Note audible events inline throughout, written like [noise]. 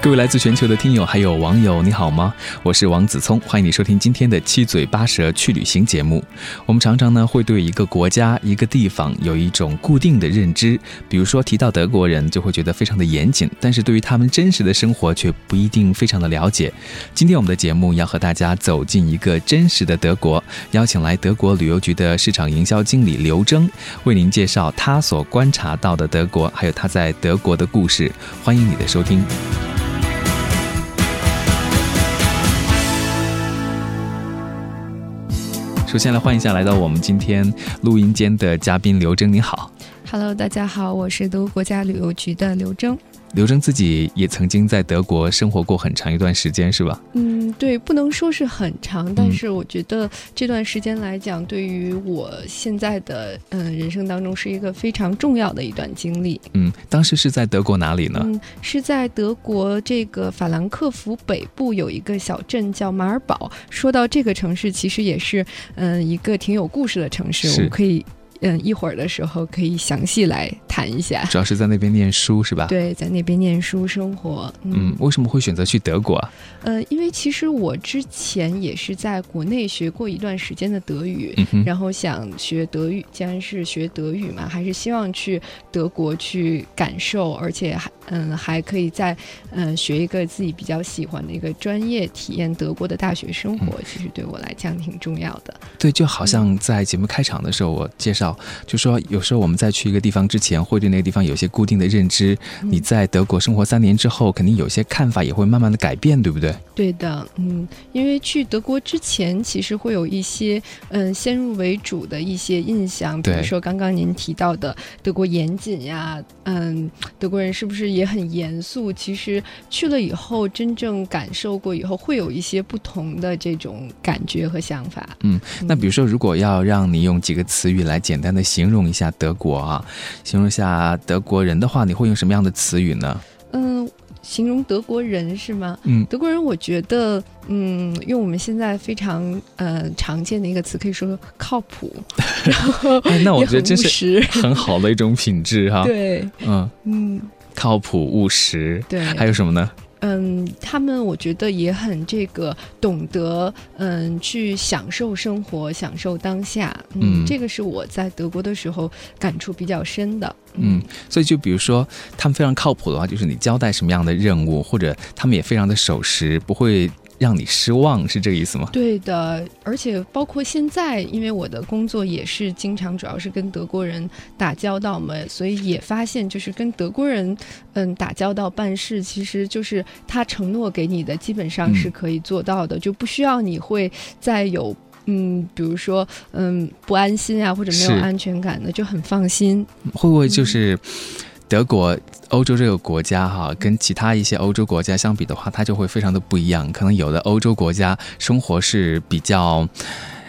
各位来自全球的听友还有网友，你好吗？我是王子聪，欢迎你收听今天的七嘴八舌去旅行节目。我们常常呢会对一个国家、一个地方有一种固定的认知，比如说提到德国人就会觉得非常的严谨，但是对于他们真实的生活却不一定非常的了解。今天我们的节目要和大家走进一个真实的德国，邀请来德国旅游局的市场营销经理刘征，为您介绍他所观察到的德国，还有他在德国的故事。欢迎你的收听。首先来欢迎一下来到我们今天录音间的嘉宾刘征，你好。Hello，大家好，我是德国国家旅游局的刘征。刘征自己也曾经在德国生活过很长一段时间，是吧？嗯，对，不能说是很长，但是我觉得这段时间来讲，对于我现在的嗯人生当中是一个非常重要的一段经历。嗯，当时是在德国哪里呢？嗯，是在德国这个法兰克福北部有一个小镇叫马尔堡。说到这个城市，其实也是嗯一个挺有故事的城市，我们可以。嗯，一会儿的时候可以详细来谈一下。主要是在那边念书是吧？对，在那边念书生活。嗯，为什么会选择去德国啊？呃，因为其实我之前也是在国内学过一段时间的德语，嗯、然后想学德语，既然是学德语嘛，还是希望去德国去感受，而且还嗯还可以在嗯学一个自己比较喜欢的一个专业，体验德国的大学生活。嗯、其实对我来讲挺重要的。对，就好像在节目开场的时候，我介绍。就说有时候我们在去一个地方之前，会对那个地方有些固定的认知。嗯、你在德国生活三年之后，肯定有些看法也会慢慢的改变，对不对？对的，嗯，因为去德国之前，其实会有一些嗯先入为主的一些印象，比如说刚刚您提到的德国严谨呀，嗯，德国人是不是也很严肃？其实去了以后，真正感受过以后，会有一些不同的这种感觉和想法。嗯，那比如说，如果要让你用几个词语来简单的形容一下德国啊，形容一下德国人的话，你会用什么样的词语呢？嗯，形容德国人是吗？嗯，德国人，我觉得，嗯，用我们现在非常呃常见的一个词，可以说靠谱。[laughs] 然后，哎，那我觉得这是很好的一种品质哈。[laughs] 对，嗯嗯，靠谱务实。对，还有什么呢？嗯，他们我觉得也很这个懂得，嗯，去享受生活，享受当下。嗯，嗯这个是我在德国的时候感触比较深的。嗯，所以就比如说他们非常靠谱的话，就是你交代什么样的任务，或者他们也非常的守时，不会让你失望，是这个意思吗？对的，而且包括现在，因为我的工作也是经常主要是跟德国人打交道嘛，所以也发现就是跟德国人嗯打交道办事，其实就是他承诺给你的基本上是可以做到的，嗯、就不需要你会再有。嗯，比如说，嗯，不安心啊，或者没有安全感的，就很放心。会不会就是德国、欧洲这个国家哈，跟其他一些欧洲国家相比的话，它就会非常的不一样。可能有的欧洲国家生活是比较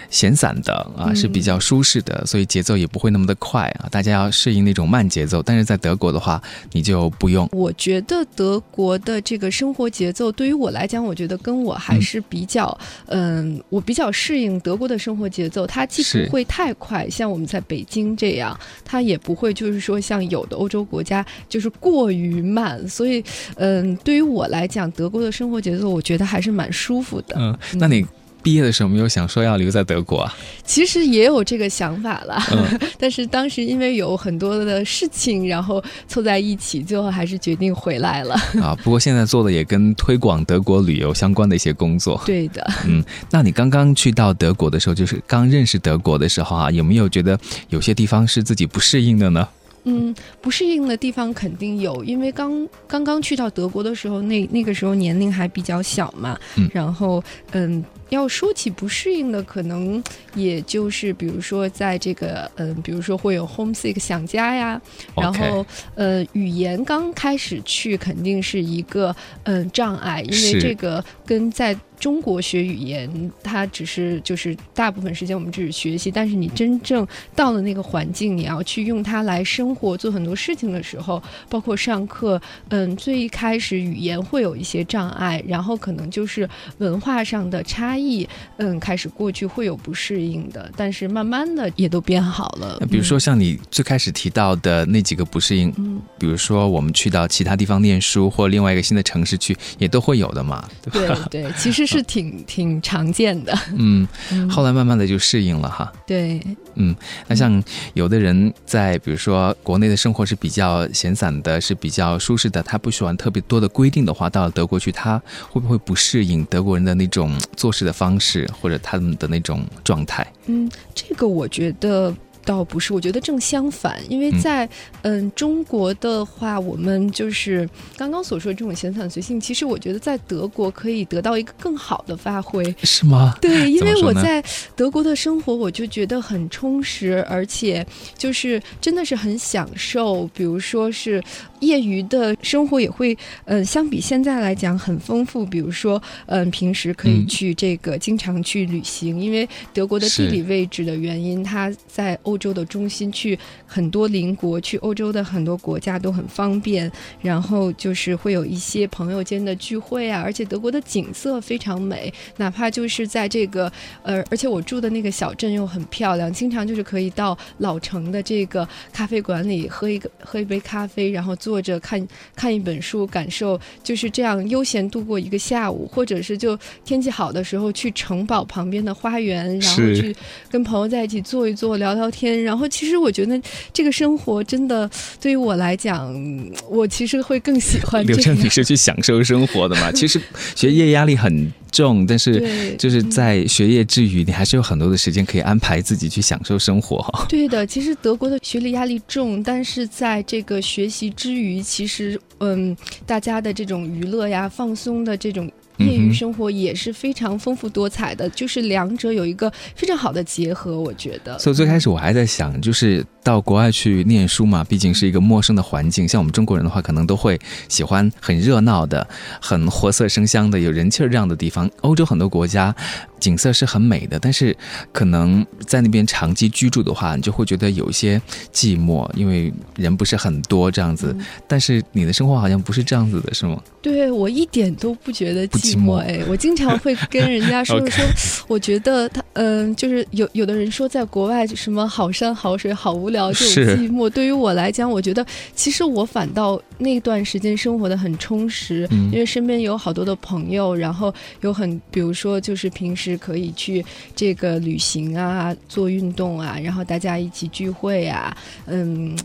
闲散的啊，是比较舒适的，所以节奏也不会那么的快啊，大家要适应那种慢节奏。但是在德国的话，你就不用。我觉得德国的这个生活节奏对于我来讲，我觉得跟我还是比较，嗯，嗯我比较适应德国的生活节奏。它既不会太快，像我们在北京这样，它也不会就是说像有的欧洲国家就是过于慢。所以，嗯，对于我来讲，德国的生活节奏，我觉得还是蛮舒服的。嗯，那你。毕业的时候没有想说要留在德国啊？其实也有这个想法了，嗯、[laughs] 但是当时因为有很多的事情，然后凑在一起，最后还是决定回来了。啊，不过现在做的也跟推广德国旅游相关的一些工作。对的，嗯，那你刚刚去到德国的时候，就是刚认识德国的时候啊，有没有觉得有些地方是自己不适应的呢？嗯，不适应的地方肯定有，因为刚刚刚去到德国的时候，那那个时候年龄还比较小嘛，嗯、然后嗯。要说起不适应的，可能也就是比如说在这个嗯、呃，比如说会有 homesick 想家呀，然后呃语言刚开始去肯定是一个嗯、呃、障碍，因为这个跟在中国学语言，它只是就是大部分时间我们只是学习，但是你真正到了那个环境，你要去用它来生活、做很多事情的时候，包括上课，嗯，最一开始语言会有一些障碍，然后可能就是文化上的差异，嗯，开始过去会有不适应的，但是慢慢的也都变好了。比如说像你最开始提到的那几个不适应，嗯，比如说我们去到其他地方念书，或另外一个新的城市去，也都会有的嘛。对对，其实是挺挺常见的。嗯，后来慢慢的就适应了哈。对，嗯，那像有的人在比如说国内的生活是比较闲散的，是比较舒适的，他不喜欢特别多的规定的话，到了德国去，他会不会不适应德国人的那种做事的方式，或者他们的那种状态？嗯，这个我觉得。倒不是，我觉得正相反，因为在嗯中国的话，我们就是刚刚所说的这种闲散随性，其实我觉得在德国可以得到一个更好的发挥，是吗？对，[laughs] 因为我在德国的生活，我就觉得很充实，而且就是真的是很享受，比如说是。业余的生活也会，嗯，相比现在来讲很丰富。比如说，嗯，平时可以去这个经常去旅行，因为德国的地理位置的原因，它在欧洲的中心，去很多邻国，去欧洲的很多国家都很方便。然后就是会有一些朋友间的聚会啊，而且德国的景色非常美，哪怕就是在这个，呃，而且我住的那个小镇又很漂亮，经常就是可以到老城的这个咖啡馆里喝一个喝一杯咖啡，然后。坐着看看一本书，感受就是这样悠闲度过一个下午，或者是就天气好的时候去城堡旁边的花园，然后去跟朋友在一起坐一坐，聊聊天。然后其实我觉得这个生活真的对于我来讲，[tsk] 我其实会更喜欢。刘正，你是去享受生活的嘛？[laughs] 其实学业压力很。重，但是就是在学业之余，你还是有很多的时间可以安排自己去享受生活。[laughs] 对的，其实德国的学历压力重，但是在这个学习之余，其实嗯，大家的这种娱乐呀、放松的这种。业余生活也是非常丰富多彩的，就是两者有一个非常好的结合，我觉得。所以最开始我还在想，就是到国外去念书嘛，毕竟是一个陌生的环境。像我们中国人的话，可能都会喜欢很热闹的、很活色生香的、有人气儿这样的地方。欧洲很多国家。景色是很美的，但是可能在那边长期居住的话，你就会觉得有一些寂寞，因为人不是很多这样子。但是你的生活好像不是这样子的，是吗？对我一点都不觉得寂寞。哎，我经常会跟人家 [laughs] 说说，我觉得他嗯，就是有有的人说在国外什么好山好水好无聊这种寂寞，对于我来讲，我觉得其实我反倒那段时间生活的很充实，因为身边有好多的朋友，然后有很比如说就是平时。是可以去这个旅行啊，做运动啊，然后大家一起聚会啊，嗯，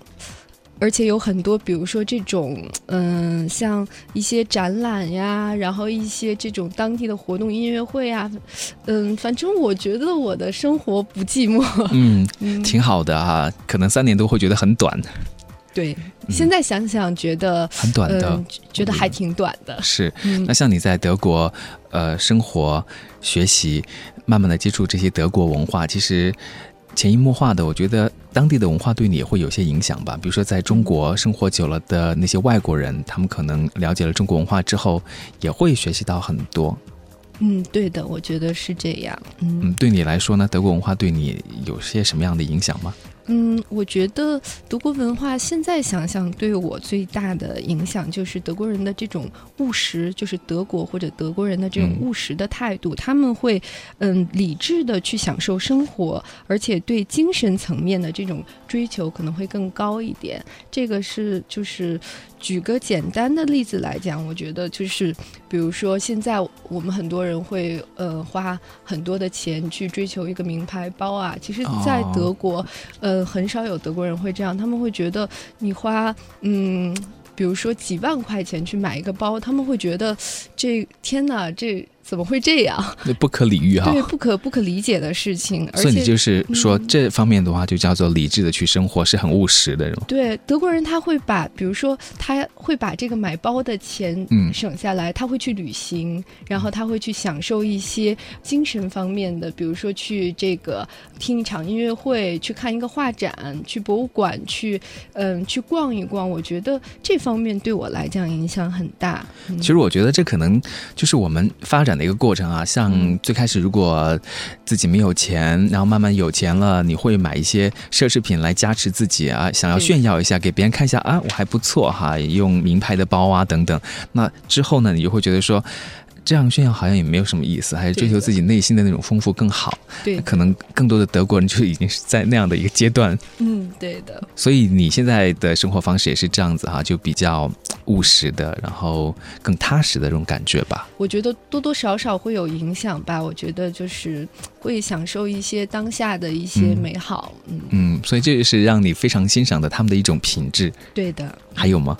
而且有很多，比如说这种，嗯，像一些展览呀，然后一些这种当地的活动、音乐会啊，嗯，反正我觉得我的生活不寂寞，嗯，挺好的哈，可能三年都会觉得很短。[laughs] 对，现在想想觉得很短的，觉得还挺短的。是，那像你在德国，呃，生活、学习，慢慢的接触这些德国文化，其实潜移默化的，我觉得当地的文化对你也会有些影响吧。比如说，在中国生活久了的那些外国人，他们可能了解了中国文化之后，也会学习到很多。嗯，对的，我觉得是这样。嗯，对你来说呢，德国文化对你有些什么样的影响吗？嗯，我觉得德国文化现在想想对我最大的影响就是德国人的这种务实，就是德国或者德国人的这种务实的态度，他们会嗯理智的去享受生活，而且对精神层面的这种追求可能会更高一点。这个是就是举个简单的例子来讲，我觉得就是比如说现在我们很多人会呃花很多的钱去追求一个名牌包啊，其实在德国呃。呃，很少有德国人会这样，他们会觉得你花嗯，比如说几万块钱去买一个包，他们会觉得这天哪，这。怎么会这样？那不可理喻哈！对，不可不可理解的事情。所以你就是说这方面的话，就叫做理智的去生活，是很务实的人。对，德国人他会把，比如说他会把这个买包的钱省下来，他会去旅行，然后他会去享受一些精神方面的，比如说去这个听一场音乐会，去看一个画展，去博物馆，去嗯去逛一逛。我觉得这方面对我来讲影响很大。其实我觉得这可能能就是我们发展的一个过程啊。像最开始如果自己没有钱，然后慢慢有钱了，你会买一些奢侈品来加持自己啊，想要炫耀一下，给别人看一下啊，我还不错哈，用名牌的包啊等等。那之后呢，你就会觉得说。这样炫耀好像也没有什么意思，还是追求自己内心的那种丰富更好。对，可能更多的德国人就已经是在那样的一个阶段。嗯，对的。所以你现在的生活方式也是这样子哈，就比较务实的，然后更踏实的这种感觉吧。我觉得多多少少会有影响吧。我觉得就是会享受一些当下的一些美好。嗯嗯，所以这也是让你非常欣赏的他们的一种品质。对的。还有吗？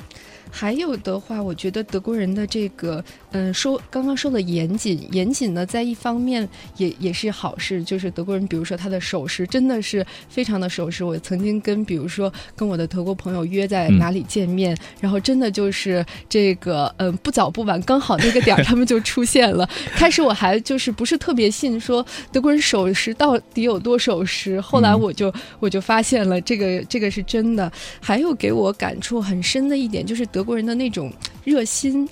还有的话，我觉得德国人的这个，嗯，说刚刚说的严谨，严谨呢，在一方面也也是好事，就是德国人，比如说他的守时真的是非常的守时。我曾经跟比如说跟我的德国朋友约在哪里见面，然后真的就是这个，嗯，不早不晚，刚好那个点儿他们就出现了。开始我还就是不是特别信说德国人守时到底有多守时，后来我就我就发现了这个这个是真的。还有给我感触很深的一点就是德。国人的那种热心。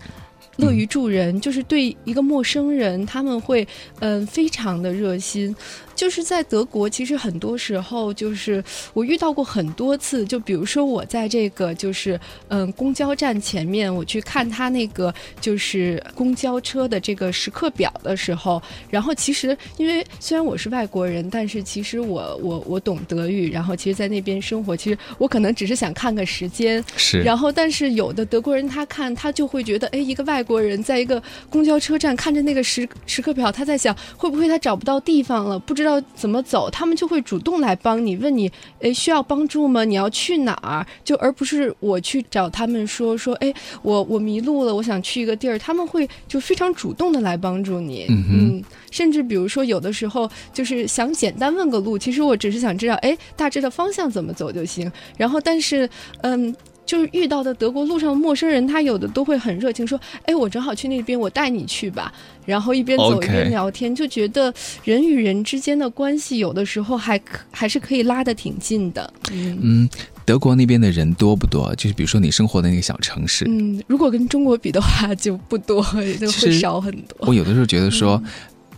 乐于助人，就是对一个陌生人，他们会嗯非常的热心。就是在德国，其实很多时候就是我遇到过很多次，就比如说我在这个就是嗯公交站前面，我去看他那个就是公交车的这个时刻表的时候，然后其实因为虽然我是外国人，但是其实我我我懂德语，然后其实在那边生活，其实我可能只是想看个时间，是。然后但是有的德国人他看他就会觉得，哎，一个外国人在一个公交车站看着那个时时刻表，他在想会不会他找不到地方了，不知道怎么走，他们就会主动来帮你，问你，哎，需要帮助吗？你要去哪儿？就而不是我去找他们说说，哎，我我迷路了，我想去一个地儿，他们会就非常主动的来帮助你，嗯，甚至比如说有的时候就是想简单问个路，其实我只是想知道，哎，大致的方向怎么走就行。然后但是，嗯。就是遇到的德国路上的陌生人，他有的都会很热情，说：“哎，我正好去那边，我带你去吧。”然后一边走一边聊天，就觉得人与人之间的关系有的时候还可还是可以拉得挺近的。嗯，德国那边的人多不多？就是比如说你生活的那个小城市，嗯，如果跟中国比的话就不多，就会少很多。我有的时候觉得说。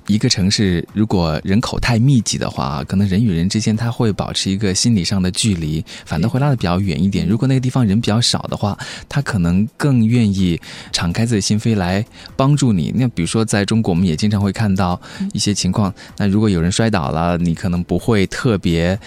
一个城市如果人口太密集的话，可能人与人之间他会保持一个心理上的距离，反倒会拉得比较远一点。如果那个地方人比较少的话，他可能更愿意敞开自己心扉来帮助你。那比如说在中国，我们也经常会看到一些情况。那如果有人摔倒了，你可能不会特别。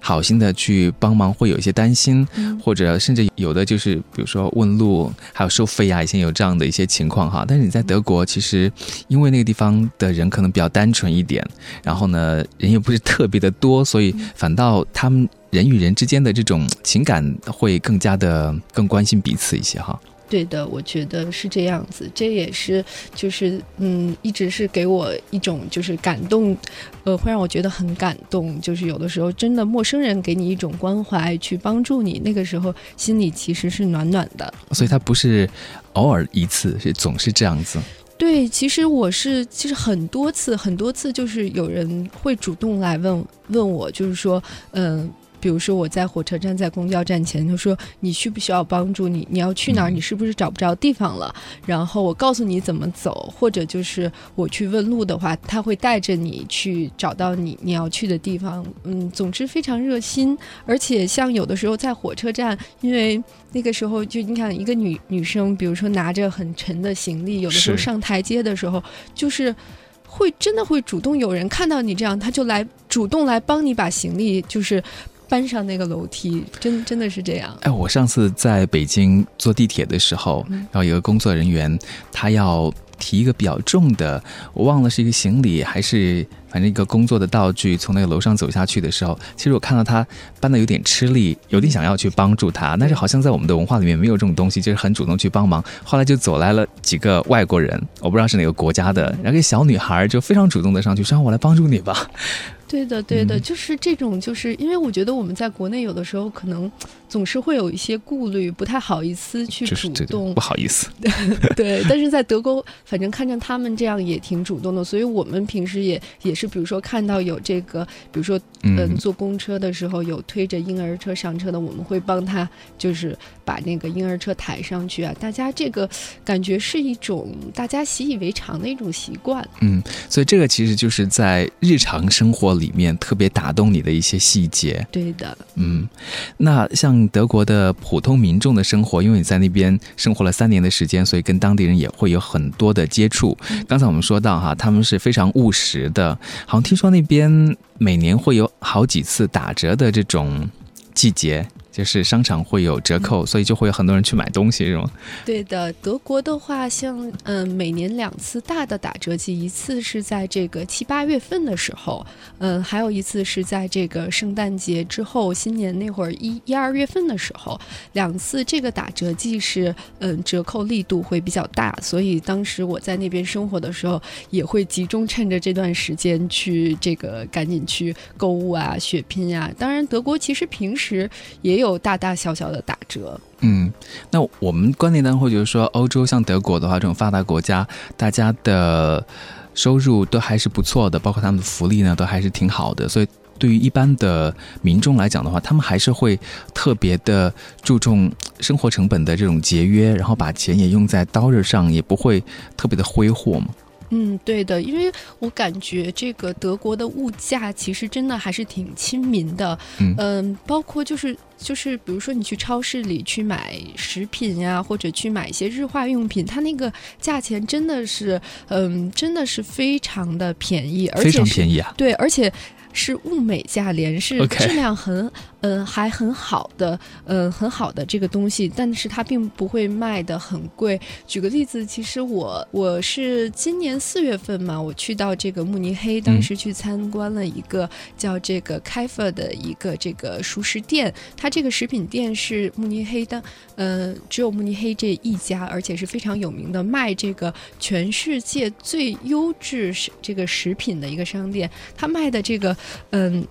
好心的去帮忙，会有一些担心，或者甚至有的就是，比如说问路，还有收费啊，以前有这样的一些情况哈。但是你在德国，其实因为那个地方的人可能比较单纯一点，然后呢，人又不是特别的多，所以反倒他们人与人之间的这种情感会更加的更关心彼此一些哈。对的，我觉得是这样子，这也是就是嗯，一直是给我一种就是感动，呃，会让我觉得很感动。就是有的时候真的陌生人给你一种关怀，去帮助你，那个时候心里其实是暖暖的。所以它不是偶尔一次，是总是这样子。对，其实我是其实很多次很多次，就是有人会主动来问问我，就是说嗯。比如说我在火车站，在公交站前，就说你需不需要帮助？你你要去哪儿？你是不是找不着地方了？然后我告诉你怎么走，或者就是我去问路的话，他会带着你去找到你你要去的地方。嗯，总之非常热心，而且像有的时候在火车站，因为那个时候就你看一个女女生，比如说拿着很沉的行李，有的时候上台阶的时候，就是会真的会主动有人看到你这样，他就来主动来帮你把行李就是。搬上那个楼梯，真真的是这样。哎，我上次在北京坐地铁的时候，然后有个工作人员，他要提一个比较重的，我忘了是一个行李还是反正一个工作的道具，从那个楼上走下去的时候，其实我看到他搬的有点吃力，有点想要去帮助他，但是好像在我们的文化里面没有这种东西，就是很主动去帮忙。后来就走来了几个外国人，我不知道是哪个国家的，然后一个小女孩就非常主动的上去说：“我来帮助你吧。”对的，对的，就是这种，就是因为我觉得我们在国内有的时候可能总是会有一些顾虑，不太好意思去主动，不好意思。[laughs] 对，但是在德国，反正看着他们这样也挺主动的，所以我们平时也也是，比如说看到有这个，比如说嗯，坐公车的时候有推着婴儿车上车的，我们会帮他就是把那个婴儿车抬上去啊。大家这个感觉是一种大家习以为常的一种习惯。嗯，所以这个其实就是在日常生活。里面特别打动你的一些细节，对的，嗯，那像德国的普通民众的生活，因为你在那边生活了三年的时间，所以跟当地人也会有很多的接触。刚才我们说到哈，他们是非常务实的，好像听说那边每年会有好几次打折的这种季节。就是商场会有折扣，所以就会有很多人去买东西，是吗？对的，德国的话，像嗯，每年两次大的打折季，一次是在这个七八月份的时候，嗯，还有一次是在这个圣诞节之后，新年那会儿一一二月份的时候，两次这个打折季是嗯折扣力度会比较大，所以当时我在那边生活的时候，也会集中趁着这段时间去这个赶紧去购物啊、血拼呀。当然，德国其实平时也有。有大大小小的打折。嗯，那我们观念当中会觉得说，欧洲像德国的话，这种发达国家，大家的收入都还是不错的，包括他们的福利呢，都还是挺好的。所以，对于一般的民众来讲的话，他们还是会特别的注重生活成本的这种节约，然后把钱也用在刀刃上，也不会特别的挥霍嘛。嗯，对的，因为我感觉这个德国的物价其实真的还是挺亲民的。嗯，包括就是就是，比如说你去超市里去买食品呀，或者去买一些日化用品，它那个价钱真的是，嗯，真的是非常的便宜，而且非常便宜啊。对，而且。是物美价廉，是质量很，嗯，还很好的，嗯，很好的这个东西，但是它并不会卖的很贵。举个例子，其实我我是今年四月份嘛，我去到这个慕尼黑，当时去参观了一个叫这个开发的一个这个熟食店，它这个食品店是慕尼黑的，嗯，只有慕尼黑这一家，而且是非常有名的，卖这个全世界最优质这个食品的一个商店，它卖的这个。嗯，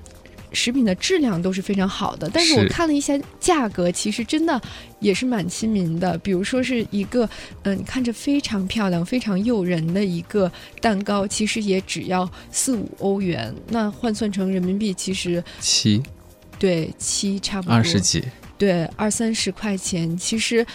食品的质量都是非常好的，但是我看了一下价格，其实真的也是蛮亲民的。比如说是一个，嗯，看着非常漂亮、非常诱人的一个蛋糕，其实也只要四五欧元，那换算成人民币，其实七，对，七差不多二十几，对，二三十块钱，其实。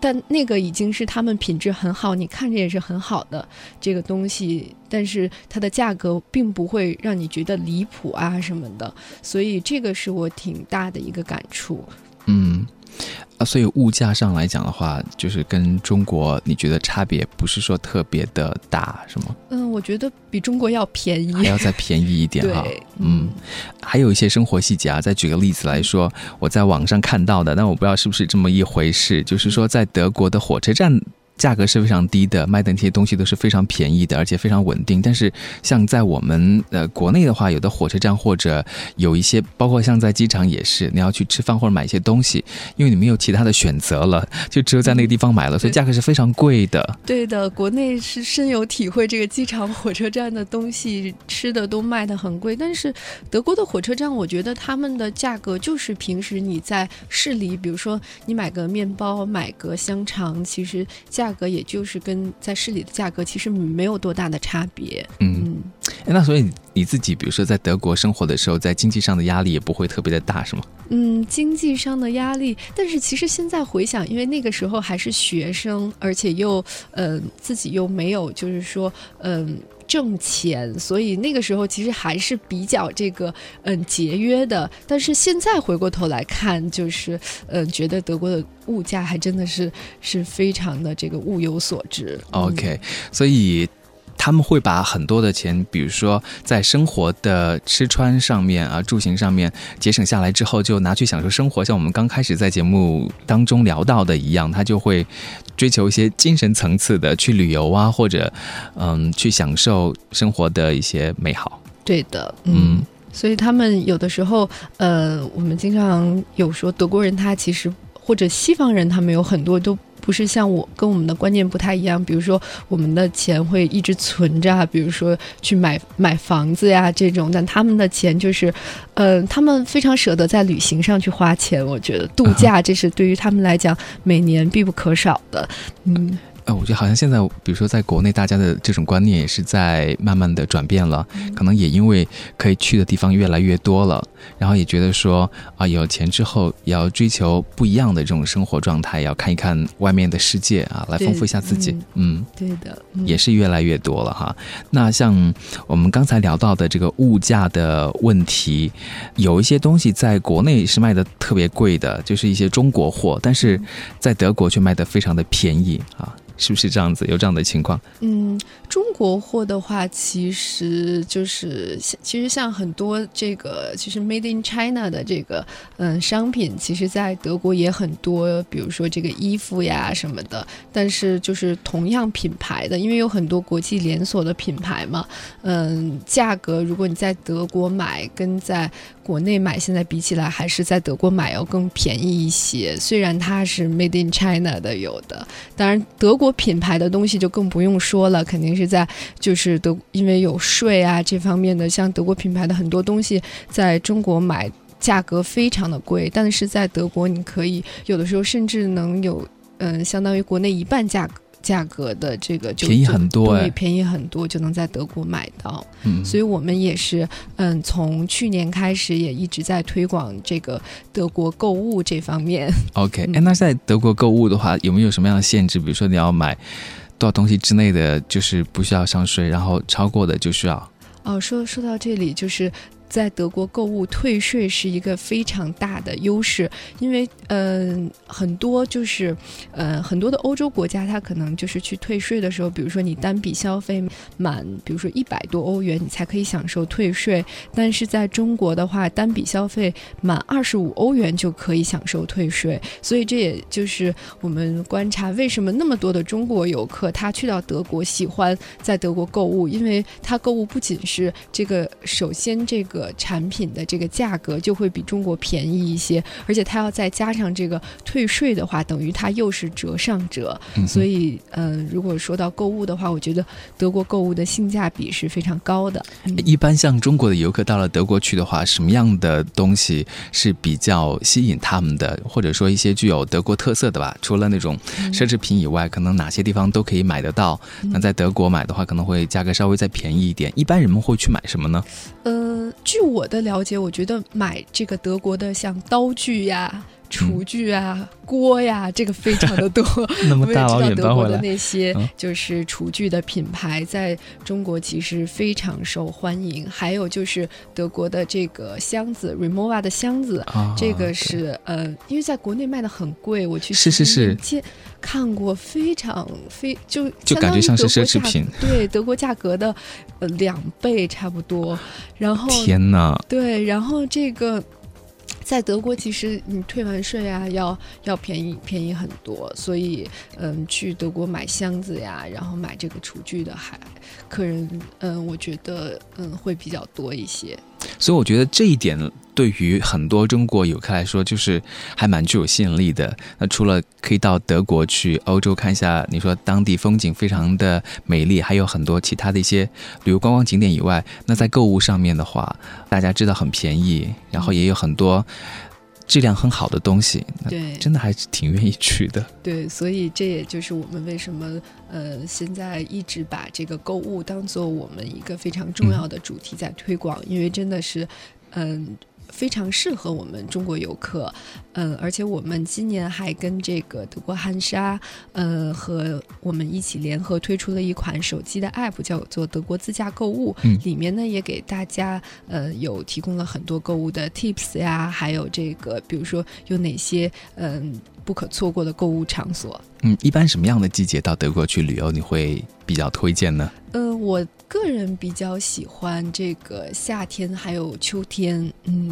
但那个已经是他们品质很好，你看着也是很好的这个东西，但是它的价格并不会让你觉得离谱啊什么的，所以这个是我挺大的一个感触。嗯。啊，所以物价上来讲的话，就是跟中国你觉得差别不是说特别的大，是吗？嗯，我觉得比中国要便宜，还要再便宜一点哈。嗯，还有一些生活细节啊，再举个例子来说，我在网上看到的，但我不知道是不是这么一回事，就是说在德国的火车站。价格是非常低的，卖的那些东西都是非常便宜的，而且非常稳定。但是，像在我们呃国内的话，有的火车站或者有一些，包括像在机场也是，你要去吃饭或者买一些东西，因为你没有其他的选择了，[laughs] 就只有在那个地方买了，所以价格是非常贵的。对的，国内是深有体会，这个机场、火车站的东西吃的都卖的很贵。但是德国的火车站，我觉得他们的价格就是平时你在市里，比如说你买个面包、买个香肠，其实价。价格也就是跟在市里的价格其实没有多大的差别。嗯，那所以你自己，比如说在德国生活的时候，在经济上的压力也不会特别的大，是吗？嗯，经济上的压力，但是其实现在回想，因为那个时候还是学生，而且又呃自己又没有，就是说嗯。挣钱，所以那个时候其实还是比较这个嗯节约的。但是现在回过头来看，就是嗯觉得德国的物价还真的是是非常的这个物有所值。OK，所以。他们会把很多的钱，比如说在生活的吃穿上面啊、住行上面节省下来之后，就拿去享受生活。像我们刚开始在节目当中聊到的一样，他就会追求一些精神层次的去旅游啊，或者嗯去享受生活的一些美好。对的，嗯，所以他们有的时候，呃，我们经常有说德国人他其实或者西方人他们有很多都。不是像我跟我们的观念不太一样。比如说，我们的钱会一直存着，比如说去买买房子呀这种，但他们的钱就是，呃，他们非常舍得在旅行上去花钱。我觉得度假这是对于他们来讲每年必不可少的，嗯。呃，我觉得好像现在，比如说在国内，大家的这种观念也是在慢慢的转变了。可能也因为可以去的地方越来越多了，然后也觉得说啊，有钱之后也要追求不一样的这种生活状态，要看一看外面的世界啊，来丰富一下自己。嗯，对的，也是越来越多了哈。那像我们刚才聊到的这个物价的问题，有一些东西在国内是卖的特别贵的，就是一些中国货，但是在德国却卖的非常的便宜啊。是不是这样子？有这样的情况？嗯，中国货的话，其实就是其实像很多这个，其实 Made in China 的这个嗯商品，其实在德国也很多，比如说这个衣服呀什么的。但是就是同样品牌的，因为有很多国际连锁的品牌嘛，嗯，价格如果你在德国买跟在国内买，现在比起来还是在德国买要更便宜一些。虽然它是 Made in China 的有的，当然德国。品牌的东西就更不用说了，肯定是在就是德，因为有税啊这方面的，像德国品牌的很多东西，在中国买价格非常的贵，但是在德国你可以有的时候甚至能有，嗯，相当于国内一半价格。价格的这个就便宜很多，对，便宜很多就能在德国买到。嗯，所以我们也是，嗯，从去年开始也一直在推广这个德国购物这方面。OK，哎，那在德国购物的话，有没有什么样的限制？比如说你要买多少东西之内的，就是不需要上税，然后超过的就需要。哦，说说到这里就是。在德国购物退税是一个非常大的优势，因为嗯，很多就是呃，很多的欧洲国家，它可能就是去退税的时候，比如说你单笔消费满，比如说一百多欧元，你才可以享受退税。但是在中国的话，单笔消费满二十五欧元就可以享受退税。所以这也就是我们观察为什么那么多的中国游客他去到德国喜欢在德国购物，因为他购物不仅是这个，首先这个。产品的这个价格就会比中国便宜一些，而且它要再加上这个退税的话，等于它又是折上折。所以，嗯，如果说到购物的话，我觉得德国购物的性价比是非常高的。一般像中国的游客到了德国去的话，什么样的东西是比较吸引他们的？或者说一些具有德国特色的吧？除了那种奢侈品以外，可能哪些地方都可以买得到？那在德国买的话，可能会价格稍微再便宜一点。一般人们会去买什么呢？呃，据我的了解，我觉得买这个德国的像刀具呀。厨具啊，锅呀，这个非常的多。[laughs] 那么大老远德国的那些就是厨具的品牌，在中国其实非常受欢迎。还有就是德国的这个箱子，Remova 的箱子，这个是呃，因为在国内卖的很贵，我去是是是见看过，非常非就就感觉像是奢侈品，对德国价格的呃两倍差不多。然后天哪，对，然后这个。在德国，其实你退完税啊，要要便宜便宜很多，所以嗯，去德国买箱子呀，然后买这个厨具的还客人，嗯，我觉得嗯会比较多一些。所以我觉得这一点对于很多中国游客来说，就是还蛮具有吸引力的。那除了可以到德国去欧洲看一下，你说当地风景非常的美丽，还有很多其他的一些旅游观光景点以外，那在购物上面的话，大家知道很便宜，然后也有很多质量很好的东西，对，真的还是挺愿意去的。对，所以这也就是我们为什么呃现在一直把这个购物当做我们一个非常重要的主题在推广，因为真的是嗯。非常适合我们中国游客，嗯，而且我们今年还跟这个德国汉莎，呃，和我们一起联合推出了一款手机的 App，叫做德国自驾购物。嗯，里面呢也给大家呃有提供了很多购物的 Tips 呀，还有这个比如说有哪些嗯不可错过的购物场所。嗯，一般什么样的季节到德国去旅游你会比较推荐呢？呃，我。个人比较喜欢这个夏天还有秋天，嗯，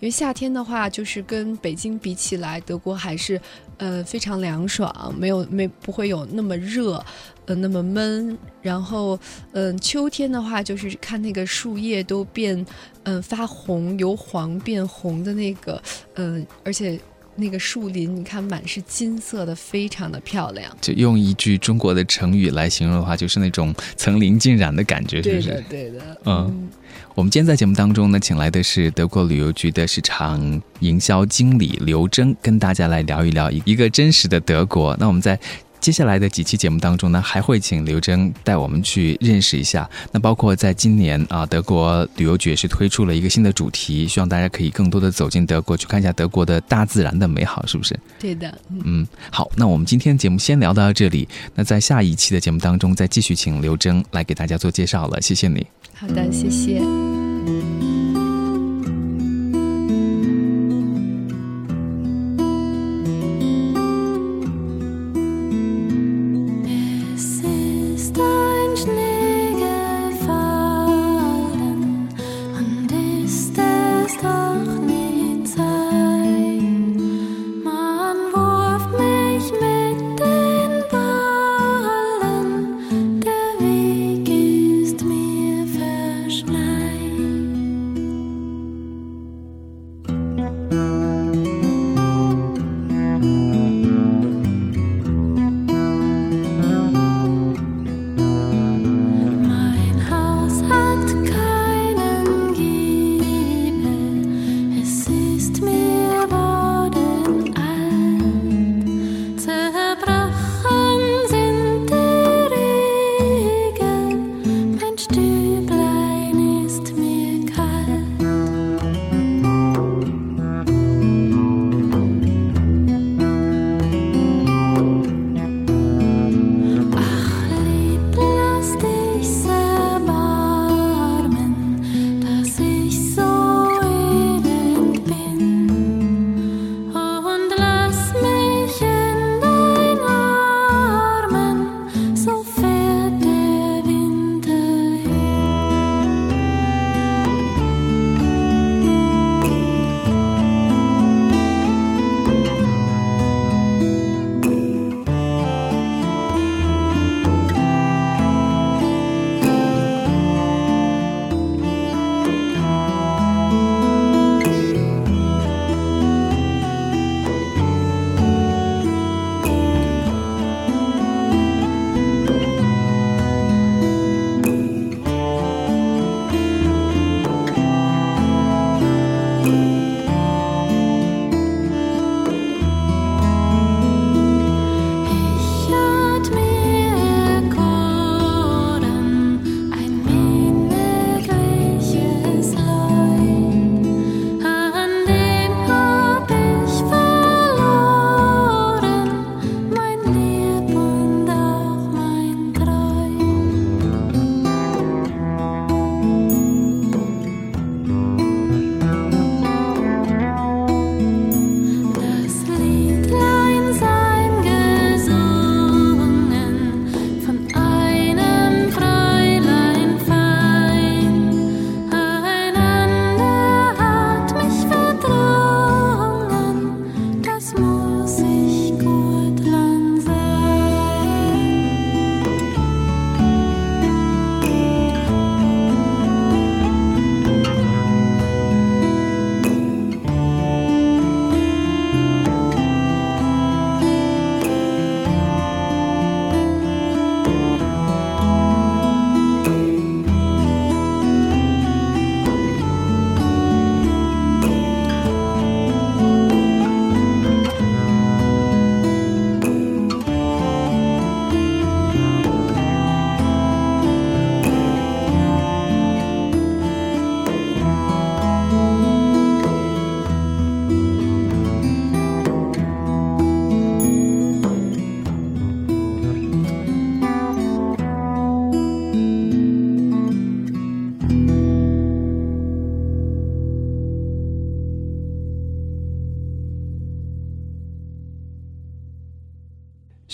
因为夏天的话，就是跟北京比起来，德国还是呃非常凉爽，没有没不会有那么热，呃那么闷。然后嗯，秋天的话，就是看那个树叶都变嗯发红，由黄变红的那个，嗯，而且。那个树林，你看满是金色的，非常的漂亮。就用一句中国的成语来形容的话，就是那种层林尽染的感觉，是不是？对的，嗯。我们今天在节目当中呢，请来的是德国旅游局的市场营销经理刘征，跟大家来聊一聊一个真实的德国。那我们在。接下来的几期节目当中呢，还会请刘征带我们去认识一下。那包括在今年啊，德国旅游局也是推出了一个新的主题，希望大家可以更多的走进德国，去看一下德国的大自然的美好，是不是？对的。嗯，好，那我们今天节目先聊到这里。那在下一期的节目当中，再继续请刘征来给大家做介绍了。谢谢你。好的，谢谢。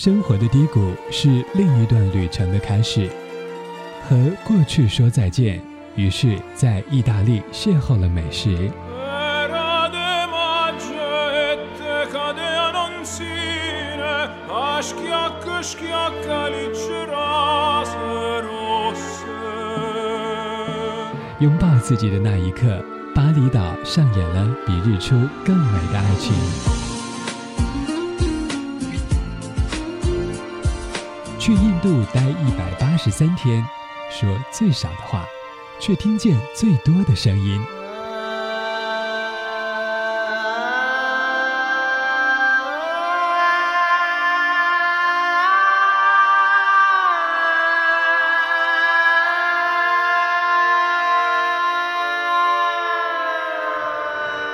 生活的低谷是另一段旅程的开始，和过去说再见。于是，在意大利邂逅了美食。拥抱自己的那一刻，巴厘岛上演了比日出更美的爱情。去印度待一百八十三天，说最少的话，却听见最多的声音。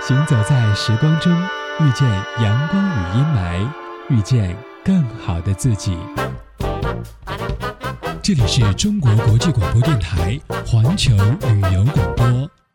行走在时光中，遇见阳光与阴霾，遇见更好的自己。这里是中国国际广播电台环球旅游广播。